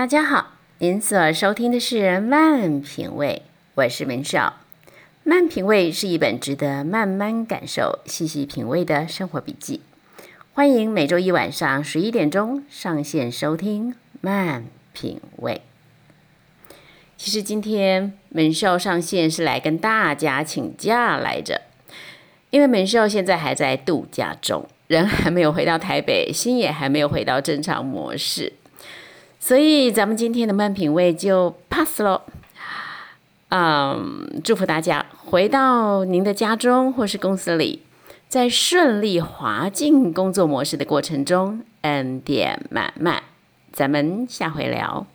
大家好，您所收听的是《慢品味》，我是文少。《慢品味》是一本值得慢慢感受、细细品味的生活笔记。欢迎每周一晚上十一点钟上线收听《慢品味》。其实今天门少上线是来跟大家请假来着，因为门少现在还在度假中，人还没有回到台北，心也还没有回到正常模式，所以咱们今天的慢品味就 pass 喽。嗯，祝福大家回到您的家中或是公司里，在顺利滑进工作模式的过程中，恩典满满。咱们下回聊。